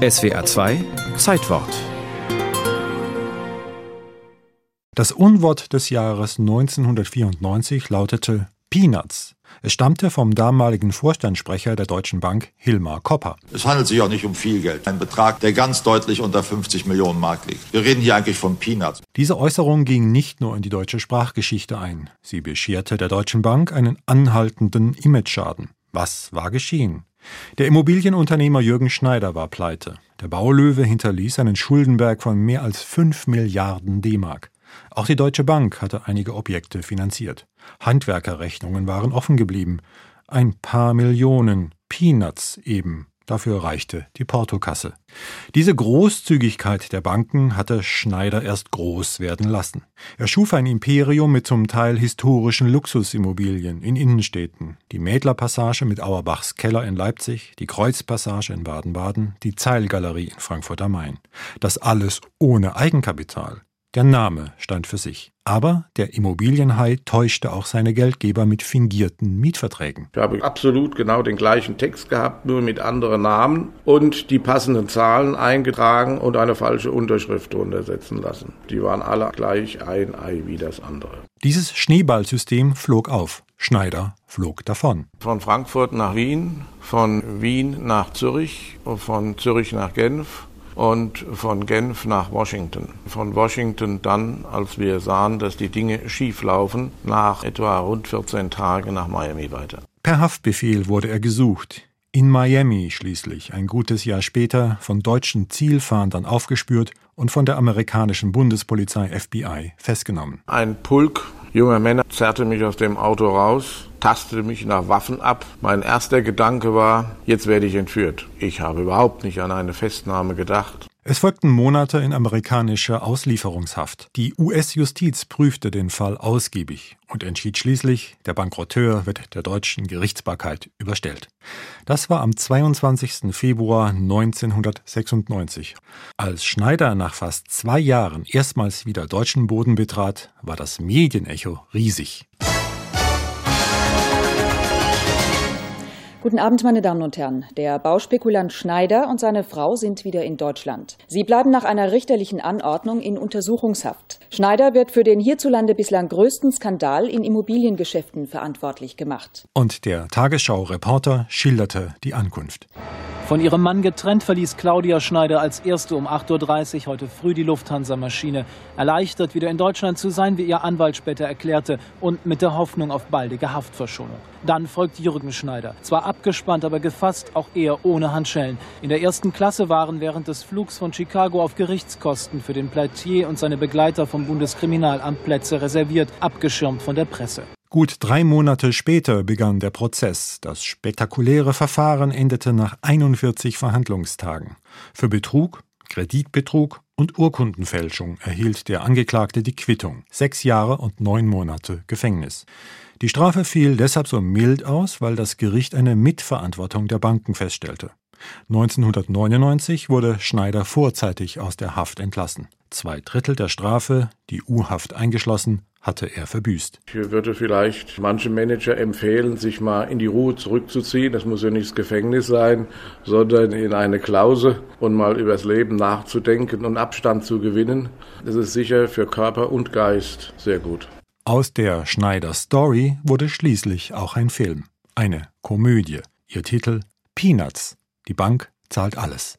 SWR 2 Zeitwort Das Unwort des Jahres 1994 lautete Peanuts. Es stammte vom damaligen Vorstandssprecher der Deutschen Bank, Hilmar Kopper. Es handelt sich auch nicht um viel Geld. Ein Betrag, der ganz deutlich unter 50 Millionen Mark liegt. Wir reden hier eigentlich von Peanuts. Diese Äußerung ging nicht nur in die deutsche Sprachgeschichte ein. Sie bescherte der Deutschen Bank einen anhaltenden Imageschaden. Was war geschehen? Der Immobilienunternehmer Jürgen Schneider war pleite. Der Baulöwe hinterließ einen Schuldenberg von mehr als 5 Milliarden D-Mark. Auch die Deutsche Bank hatte einige Objekte finanziert. Handwerkerrechnungen waren offen geblieben. Ein paar Millionen, Peanuts eben. Dafür reichte die Portokasse. Diese Großzügigkeit der Banken hatte Schneider erst groß werden lassen. Er schuf ein Imperium mit zum Teil historischen Luxusimmobilien in Innenstädten. Die Mädlerpassage mit Auerbachs Keller in Leipzig, die Kreuzpassage in Baden-Baden, die Zeilgalerie in Frankfurt am Main. Das alles ohne Eigenkapital. Der Name stand für sich. Aber der Immobilienhai täuschte auch seine Geldgeber mit fingierten Mietverträgen. Ich habe absolut genau den gleichen Text gehabt, nur mit anderen Namen und die passenden Zahlen eingetragen und eine falsche Unterschrift drunter setzen lassen. Die waren alle gleich ein Ei wie das andere. Dieses Schneeballsystem flog auf. Schneider flog davon. Von Frankfurt nach Wien, von Wien nach Zürich, von Zürich nach Genf und von Genf nach Washington. Von Washington dann, als wir sahen, dass die Dinge schief laufen, nach etwa rund 14 Tagen nach Miami weiter. Per Haftbefehl wurde er gesucht. In Miami schließlich, ein gutes Jahr später, von deutschen Zielfahndern aufgespürt und von der amerikanischen Bundespolizei FBI festgenommen. Ein Pulk junger Männer zerrte mich aus dem Auto raus, tastete mich nach Waffen ab. Mein erster Gedanke war, jetzt werde ich entführt. Ich habe überhaupt nicht an eine Festnahme gedacht. Es folgten Monate in amerikanischer Auslieferungshaft. Die US-Justiz prüfte den Fall ausgiebig und entschied schließlich, der Bankrotteur wird der deutschen Gerichtsbarkeit überstellt. Das war am 22. Februar 1996. Als Schneider nach fast zwei Jahren erstmals wieder deutschen Boden betrat, war das Medienecho riesig. Guten Abend, meine Damen und Herren. Der Bauspekulant Schneider und seine Frau sind wieder in Deutschland. Sie bleiben nach einer richterlichen Anordnung in Untersuchungshaft. Schneider wird für den hierzulande bislang größten Skandal in Immobiliengeschäften verantwortlich gemacht. Und der Tagesschau-Reporter schilderte die Ankunft. Von ihrem Mann getrennt verließ Claudia Schneider als erste um 8.30 Uhr heute früh die Lufthansa-Maschine. Erleichtert, wieder in Deutschland zu sein, wie ihr Anwalt später erklärte, und mit der Hoffnung auf baldige Haftverschonung. Dann folgt Jürgen Schneider. Zwar abgespannt, aber gefasst, auch eher ohne Handschellen. In der ersten Klasse waren während des Flugs von Chicago auf Gerichtskosten für den Pleitier und seine Begleiter vom Bundeskriminalamt Plätze reserviert, abgeschirmt von der Presse. Gut drei Monate später begann der Prozess. Das spektakuläre Verfahren endete nach 41 Verhandlungstagen. Für Betrug, Kreditbetrug und Urkundenfälschung erhielt der Angeklagte die Quittung. Sechs Jahre und neun Monate Gefängnis. Die Strafe fiel deshalb so mild aus, weil das Gericht eine Mitverantwortung der Banken feststellte. 1999 wurde Schneider vorzeitig aus der Haft entlassen. Zwei Drittel der Strafe, die U-Haft eingeschlossen, hatte er verbüßt. Ich würde vielleicht manchen Manager empfehlen, sich mal in die Ruhe zurückzuziehen. Das muss ja nicht das Gefängnis sein, sondern in eine Klause und mal übers Leben nachzudenken und Abstand zu gewinnen. Das ist sicher für Körper und Geist sehr gut. Aus der Schneider Story wurde schließlich auch ein Film, eine Komödie. Ihr Titel Peanuts. Die Bank zahlt alles.